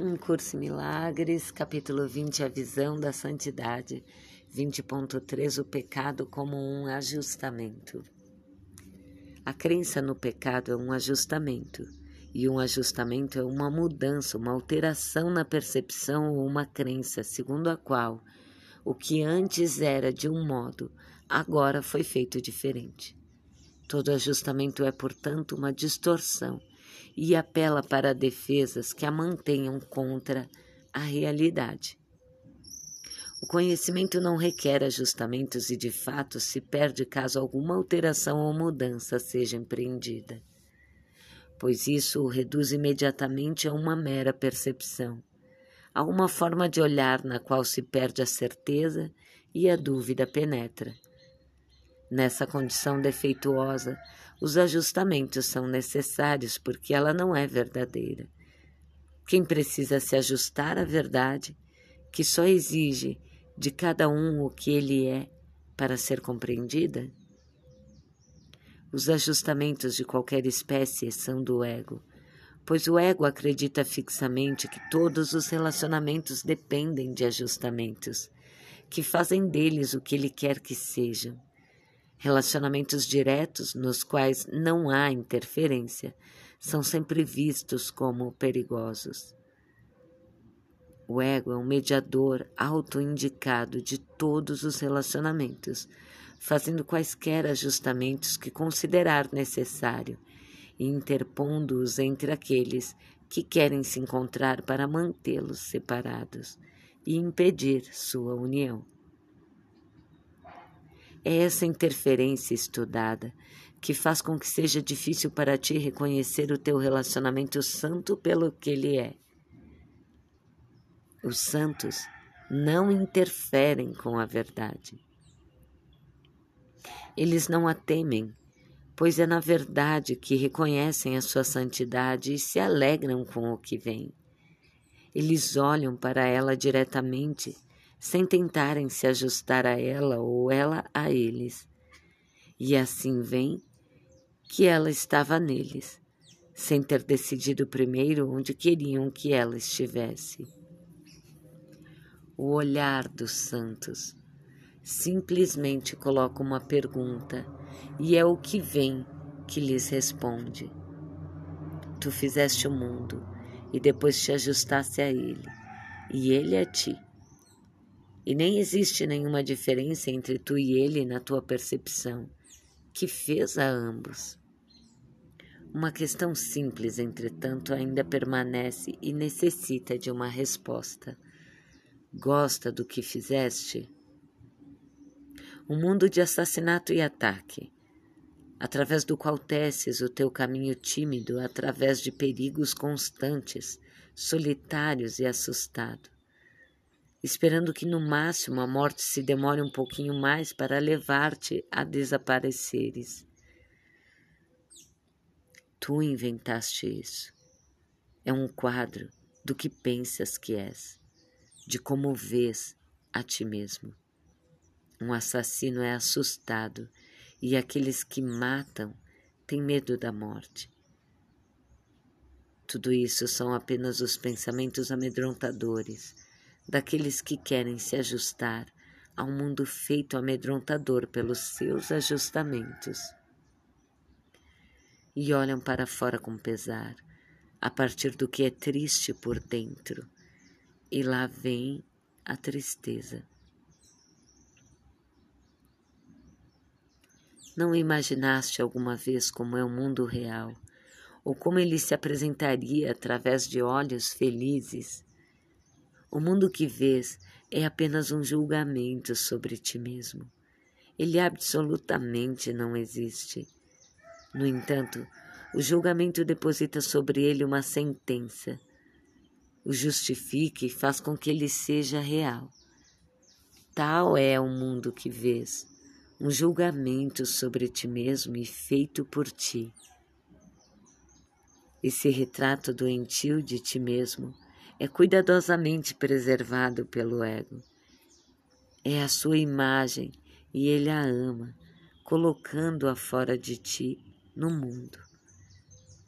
Um Curso em Milagres, capítulo 20, a visão da santidade, 20.3, o pecado como um ajustamento. A crença no pecado é um ajustamento, e um ajustamento é uma mudança, uma alteração na percepção ou uma crença, segundo a qual o que antes era de um modo, agora foi feito diferente. Todo ajustamento é, portanto, uma distorção e apela para defesas que a mantenham contra a realidade. O conhecimento não requer ajustamentos e, de fato, se perde caso alguma alteração ou mudança seja empreendida, pois isso o reduz imediatamente a uma mera percepção, a uma forma de olhar na qual se perde a certeza e a dúvida penetra. Nessa condição defeituosa, os ajustamentos são necessários porque ela não é verdadeira. Quem precisa se ajustar à verdade, que só exige de cada um o que ele é para ser compreendida? Os ajustamentos de qualquer espécie são do ego, pois o ego acredita fixamente que todos os relacionamentos dependem de ajustamentos, que fazem deles o que ele quer que sejam. Relacionamentos diretos nos quais não há interferência são sempre vistos como perigosos. O ego é um mediador autoindicado de todos os relacionamentos, fazendo quaisquer ajustamentos que considerar necessário e interpondo-os entre aqueles que querem se encontrar para mantê-los separados e impedir sua união. É essa interferência estudada que faz com que seja difícil para ti reconhecer o teu relacionamento santo pelo que ele é. Os santos não interferem com a verdade. Eles não a temem, pois é na verdade que reconhecem a sua santidade e se alegram com o que vem. Eles olham para ela diretamente sem tentarem se ajustar a ela ou ela a eles. E assim vem que ela estava neles, sem ter decidido primeiro onde queriam que ela estivesse. O olhar dos santos simplesmente coloca uma pergunta e é o que vem que lhes responde. Tu fizeste o mundo e depois te ajustaste a ele, e ele a ti e nem existe nenhuma diferença entre tu e ele na tua percepção, que fez a ambos. Uma questão simples, entretanto, ainda permanece e necessita de uma resposta. Gosta do que fizeste? Um mundo de assassinato e ataque, através do qual teces o teu caminho tímido através de perigos constantes, solitários e assustado esperando que no máximo a morte se demore um pouquinho mais para levar-te a desapareceres. Tu inventaste isso. É um quadro do que pensas que és, de como vês a ti mesmo. Um assassino é assustado e aqueles que matam têm medo da morte. Tudo isso são apenas os pensamentos amedrontadores daqueles que querem se ajustar a um mundo feito amedrontador pelos seus ajustamentos. E olham para fora com pesar, a partir do que é triste por dentro, e lá vem a tristeza. Não imaginaste alguma vez como é o mundo real, ou como ele se apresentaria através de olhos felizes o mundo que vês é apenas um julgamento sobre ti mesmo. Ele absolutamente não existe. No entanto, o julgamento deposita sobre ele uma sentença, o justifica e faz com que ele seja real. Tal é o mundo que vês, um julgamento sobre ti mesmo e feito por ti. Esse retrato doentio de ti mesmo é cuidadosamente preservado pelo ego. É a sua imagem e ele a ama, colocando-a fora de ti no mundo.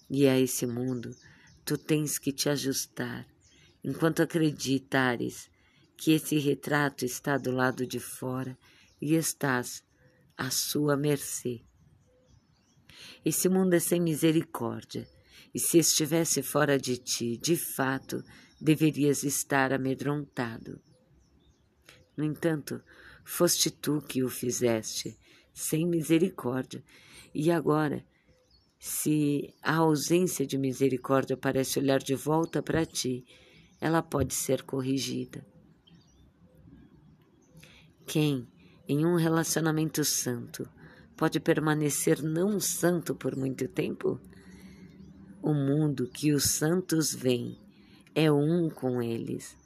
E a esse mundo tu tens que te ajustar enquanto acreditares que esse retrato está do lado de fora e estás à sua mercê. Esse mundo é sem misericórdia, e se estivesse fora de ti, de fato, deverias estar amedrontado. No entanto, foste tu que o fizeste, sem misericórdia, e agora, se a ausência de misericórdia parece olhar de volta para ti, ela pode ser corrigida. Quem, em um relacionamento santo, pode permanecer não santo por muito tempo? O mundo que os santos veem é um com eles,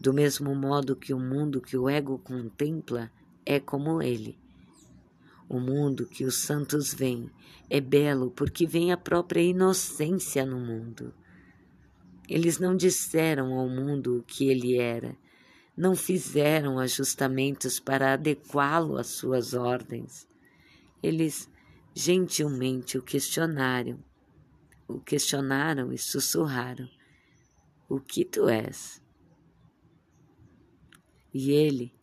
do mesmo modo que o mundo que o ego contempla é como ele. O mundo que os santos veem é belo porque vem a própria inocência no mundo. Eles não disseram ao mundo o que ele era, não fizeram ajustamentos para adequá-lo às suas ordens. Eles gentilmente o questionaram, o questionaram e sussurraram: O que tu és? E ele,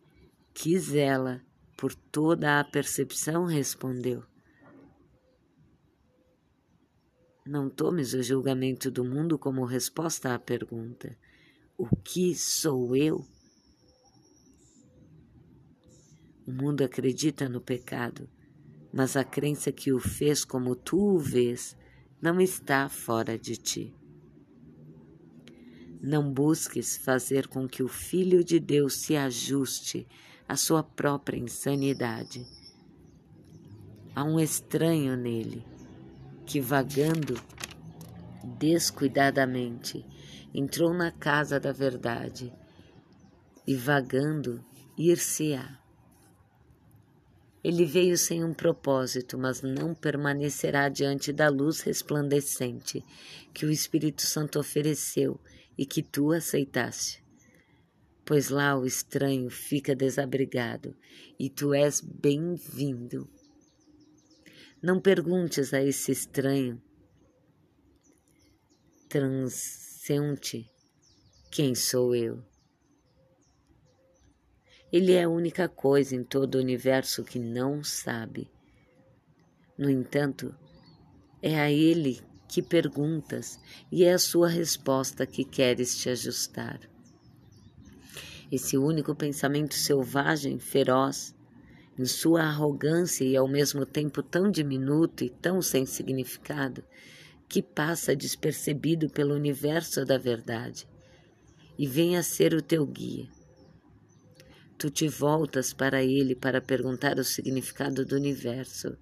que zela por toda a percepção, respondeu: Não tomes o julgamento do mundo como resposta à pergunta: O que sou eu? O mundo acredita no pecado, mas a crença que o fez como tu o vês não está fora de ti. Não busques fazer com que o Filho de Deus se ajuste à sua própria insanidade. Há um estranho nele que, vagando descuidadamente, entrou na casa da verdade e, vagando, ir-se-á. Ele veio sem um propósito, mas não permanecerá diante da luz resplandecente que o Espírito Santo ofereceu e que tu aceitaste. Pois lá o estranho fica desabrigado e tu és bem-vindo. Não perguntes a esse estranho transcente quem sou eu. Ele é a única coisa em todo o universo que não sabe. No entanto, é a ele que perguntas e é a sua resposta que queres te ajustar. Esse único pensamento selvagem, feroz, em sua arrogância e ao mesmo tempo tão diminuto e tão sem significado, que passa despercebido pelo universo da verdade e vem a ser o teu guia tu te voltas para ele para perguntar o significado do universo.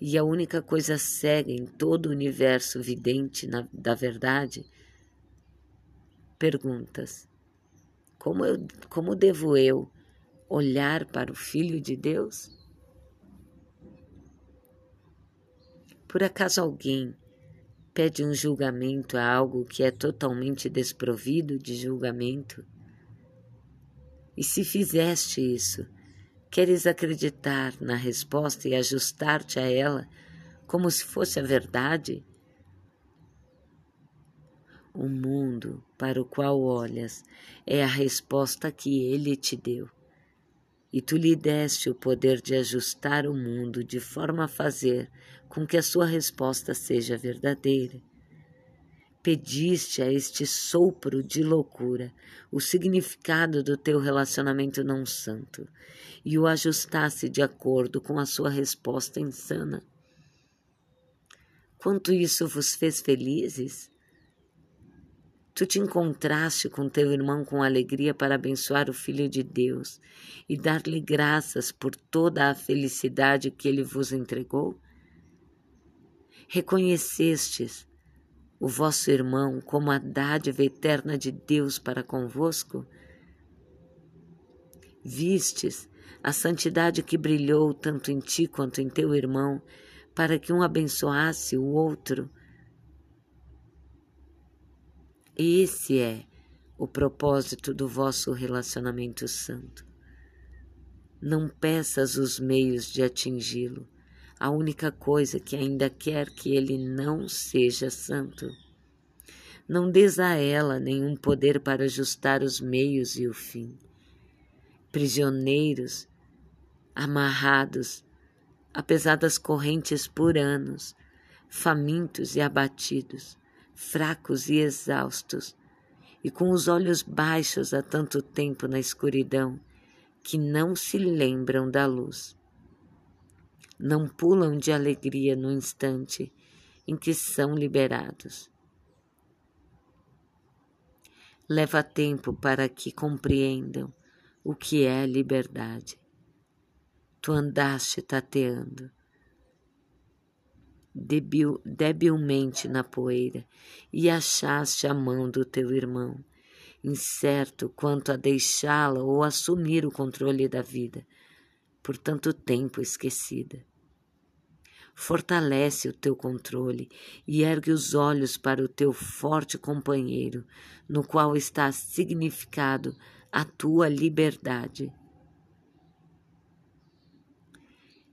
E a única coisa cega em todo o universo vidente na, da verdade, perguntas: como, eu, como devo eu olhar para o Filho de Deus? Por acaso alguém pede um julgamento a algo que é totalmente desprovido de julgamento? E se fizeste isso, queres acreditar na resposta e ajustar-te a ela como se fosse a verdade? O mundo para o qual olhas é a resposta que ele te deu. E tu lhe deste o poder de ajustar o mundo de forma a fazer com que a sua resposta seja verdadeira pediste a este sopro de loucura o significado do teu relacionamento não santo e o ajustasse de acordo com a sua resposta insana. Quanto isso vos fez felizes? Tu te encontraste com teu irmão com alegria para abençoar o Filho de Deus e dar-lhe graças por toda a felicidade que ele vos entregou? Reconhecestes o vosso irmão como a dádiva eterna de Deus para convosco? Vistes a santidade que brilhou tanto em ti quanto em teu irmão, para que um abençoasse o outro? Esse é o propósito do vosso relacionamento santo. Não peças os meios de atingi-lo a única coisa que ainda quer que ele não seja santo. não des a ela nenhum poder para ajustar os meios e o fim. Prisioneiros, amarrados a pesadas correntes por anos, famintos e abatidos, fracos e exaustos, e com os olhos baixos há tanto tempo na escuridão, que não se lembram da luz. Não pulam de alegria no instante em que são liberados leva tempo para que compreendam o que é liberdade. Tu andaste tateando debil, debilmente na poeira e achaste a mão do teu irmão, incerto quanto a deixá-la ou assumir o controle da vida, por tanto tempo esquecida. Fortalece o teu controle e ergue os olhos para o teu forte companheiro, no qual está significado a tua liberdade.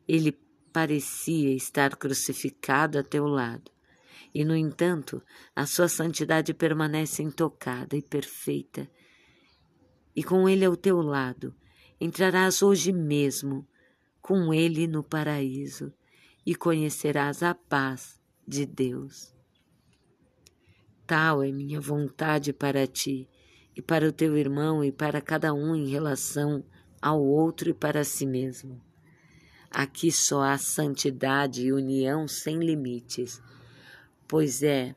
Ele parecia estar crucificado a teu lado, e, no entanto, a sua santidade permanece intocada e perfeita. E com ele ao teu lado, entrarás hoje mesmo com ele no paraíso e conhecerás a paz de Deus. Tal é minha vontade para ti e para o teu irmão e para cada um em relação ao outro e para si mesmo. Aqui só há santidade e união sem limites, pois é,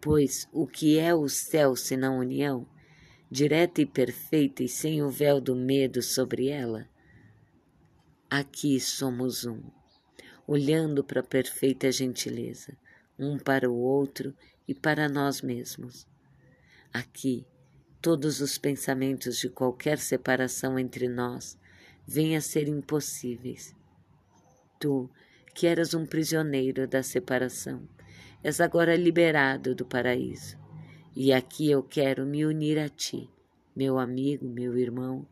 pois o que é o céu senão união, direta e perfeita e sem o véu do medo sobre ela? Aqui somos um olhando para a perfeita gentileza, um para o outro e para nós mesmos. Aqui, todos os pensamentos de qualquer separação entre nós vêm a ser impossíveis. Tu, que eras um prisioneiro da separação, és agora liberado do paraíso. E aqui eu quero me unir a ti, meu amigo, meu irmão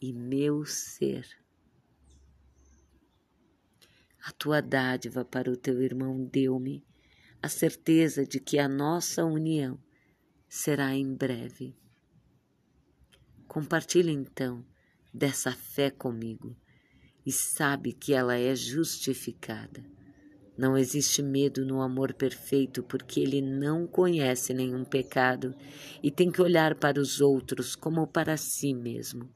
e meu ser. A tua dádiva para o teu irmão deu-me a certeza de que a nossa união será em breve. Compartilhe então dessa fé comigo e sabe que ela é justificada. Não existe medo no amor perfeito, porque ele não conhece nenhum pecado e tem que olhar para os outros como para si mesmo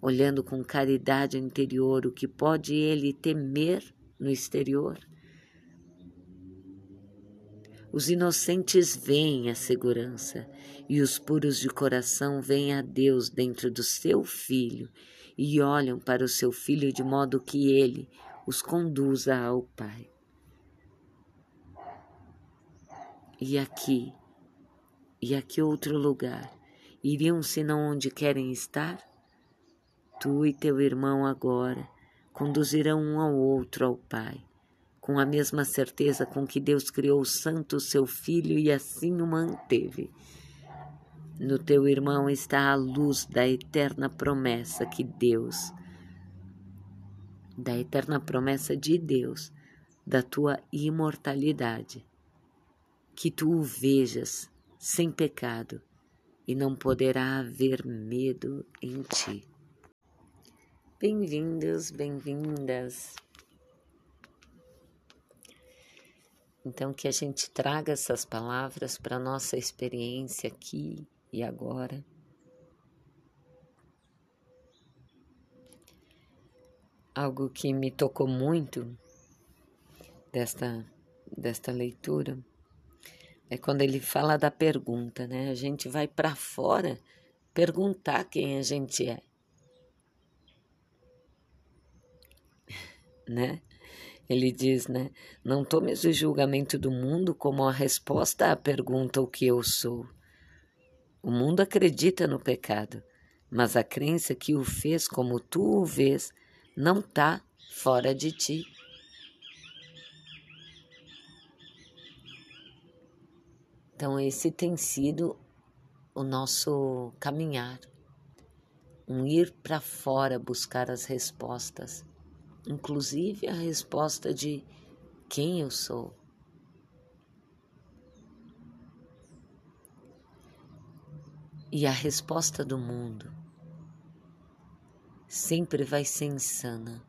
olhando com caridade interior o que pode ele temer no exterior. Os inocentes veem a segurança e os puros de coração veem a Deus dentro do seu filho e olham para o seu filho de modo que ele os conduza ao Pai. E aqui, e aqui outro lugar, iriam senão onde querem estar? Tu e teu irmão agora conduzirão um ao outro ao Pai, com a mesma certeza com que Deus criou o santo seu filho e assim o manteve. No teu irmão está a luz da eterna promessa que Deus, da eterna promessa de Deus, da tua imortalidade. Que tu o vejas sem pecado e não poderá haver medo em ti. Bem-vindos, bem-vindas. Então, que a gente traga essas palavras para a nossa experiência aqui e agora. Algo que me tocou muito desta, desta leitura é quando ele fala da pergunta, né? A gente vai para fora perguntar quem a gente é. Né? Ele diz, né? Não tomes o julgamento do mundo como a resposta à pergunta o que eu sou. O mundo acredita no pecado, mas a crença que o fez como tu o vês não está fora de ti. Então, esse tem sido o nosso caminhar, um ir para fora buscar as respostas inclusive a resposta de quem eu sou. E a resposta do mundo sempre vai ser insana,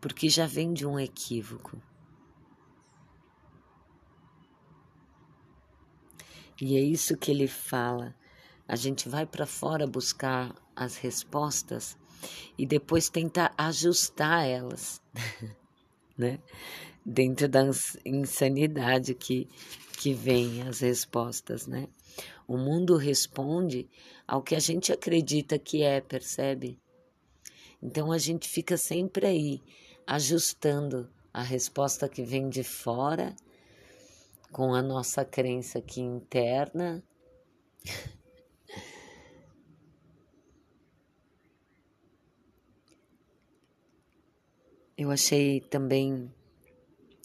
porque já vem de um equívoco. E é isso que ele fala. A gente vai para fora buscar as respostas e depois tenta ajustar elas, né? Dentro da insanidade que, que vem as respostas, né? O mundo responde ao que a gente acredita que é, percebe? Então a gente fica sempre aí, ajustando a resposta que vem de fora com a nossa crença aqui interna. Eu achei também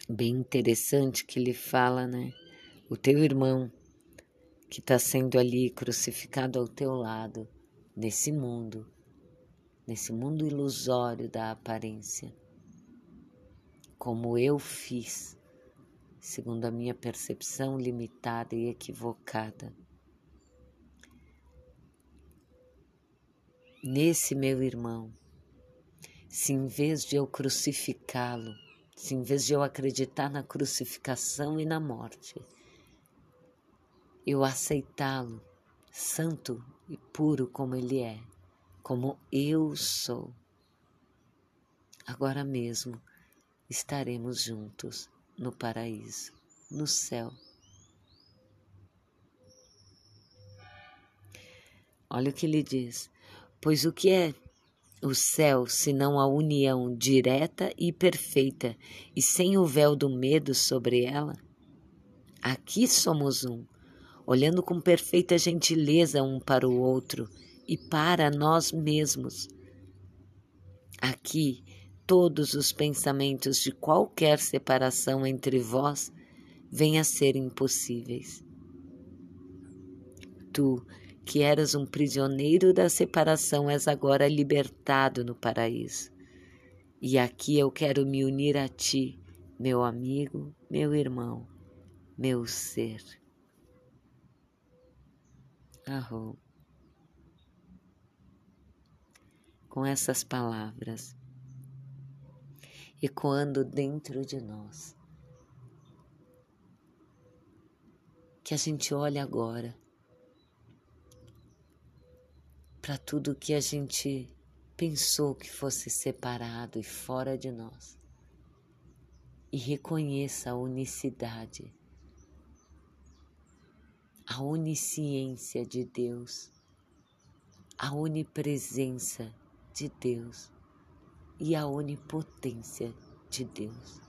bem interessante que ele fala, né? O teu irmão que está sendo ali crucificado ao teu lado, nesse mundo, nesse mundo ilusório da aparência, como eu fiz segundo a minha percepção limitada e equivocada. Nesse meu irmão, se em vez de eu crucificá-lo, se em vez de eu acreditar na crucificação e na morte, eu aceitá-lo santo e puro como ele é, como eu sou, agora mesmo estaremos juntos no paraíso, no céu. Olha o que ele diz: Pois o que é o céu senão a união direta e perfeita e sem o véu do medo sobre ela? Aqui somos um, olhando com perfeita gentileza um para o outro e para nós mesmos. Aqui todos os pensamentos de qualquer separação entre vós venham a ser impossíveis. Tu, que eras um prisioneiro da separação, és agora libertado no paraíso. E aqui eu quero me unir a ti, meu amigo, meu irmão, meu ser. Arro. Com essas palavras, ecoando dentro de nós. Que a gente olhe agora para tudo que a gente pensou que fosse separado e fora de nós e reconheça a unicidade, a onisciência de Deus, a onipresença de Deus e a onipotência de Deus.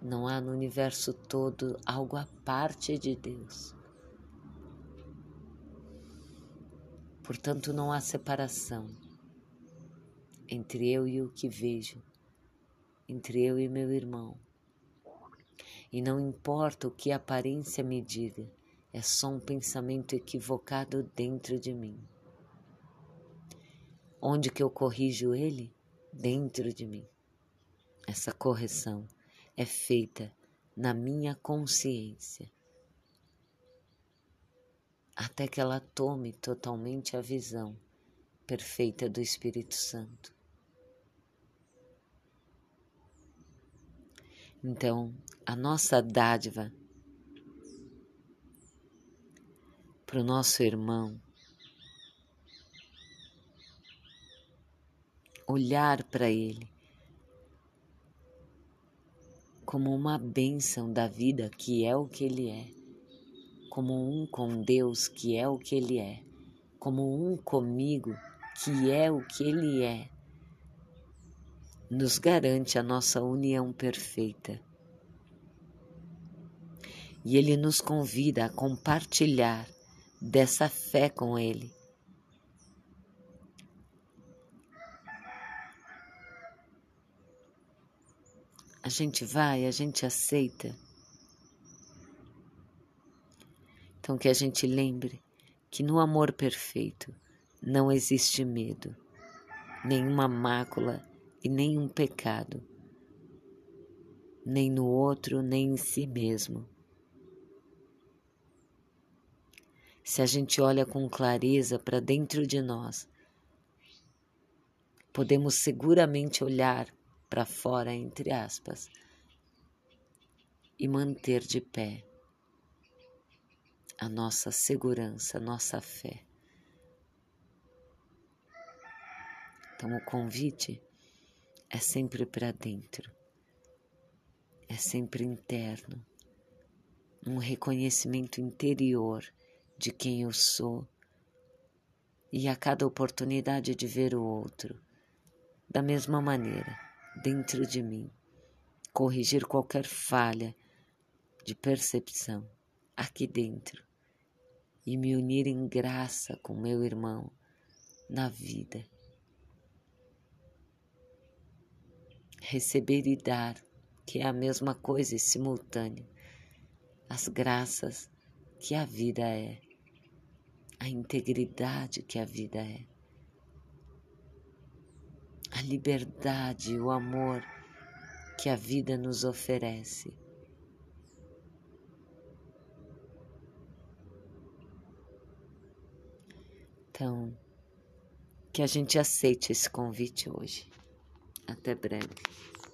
Não há no universo todo algo à parte de Deus. Portanto, não há separação entre eu e o que vejo, entre eu e meu irmão. E não importa o que a aparência me diga, é só um pensamento equivocado dentro de mim. Onde que eu corrijo ele? Dentro de mim. Essa correção é feita na minha consciência. Até que ela tome totalmente a visão perfeita do Espírito Santo. Então, a nossa dádiva para o nosso irmão olhar para Ele como uma bênção da vida que é o que Ele é, como um com Deus que é o que Ele é, como um comigo que é o que Ele é, nos garante a nossa união perfeita. E Ele nos convida a compartilhar dessa fé com Ele A gente vai, a gente aceita. Então, que a gente lembre que no amor perfeito não existe medo, nenhuma mácula e nenhum pecado. nem no outro, nem em si mesmo. Se a gente olha com clareza para dentro de nós, podemos seguramente olhar para fora, entre aspas, e manter de pé a nossa segurança, a nossa fé. Então, o convite é sempre para dentro, é sempre interno, um reconhecimento interior de quem eu sou e a cada oportunidade de ver o outro da mesma maneira, dentro de mim, corrigir qualquer falha de percepção aqui dentro e me unir em graça com meu irmão na vida. Receber e dar, que é a mesma coisa e simultâneo, as graças que a vida é a integridade que a vida é, a liberdade, o amor que a vida nos oferece. Então, que a gente aceite esse convite hoje. Até breve.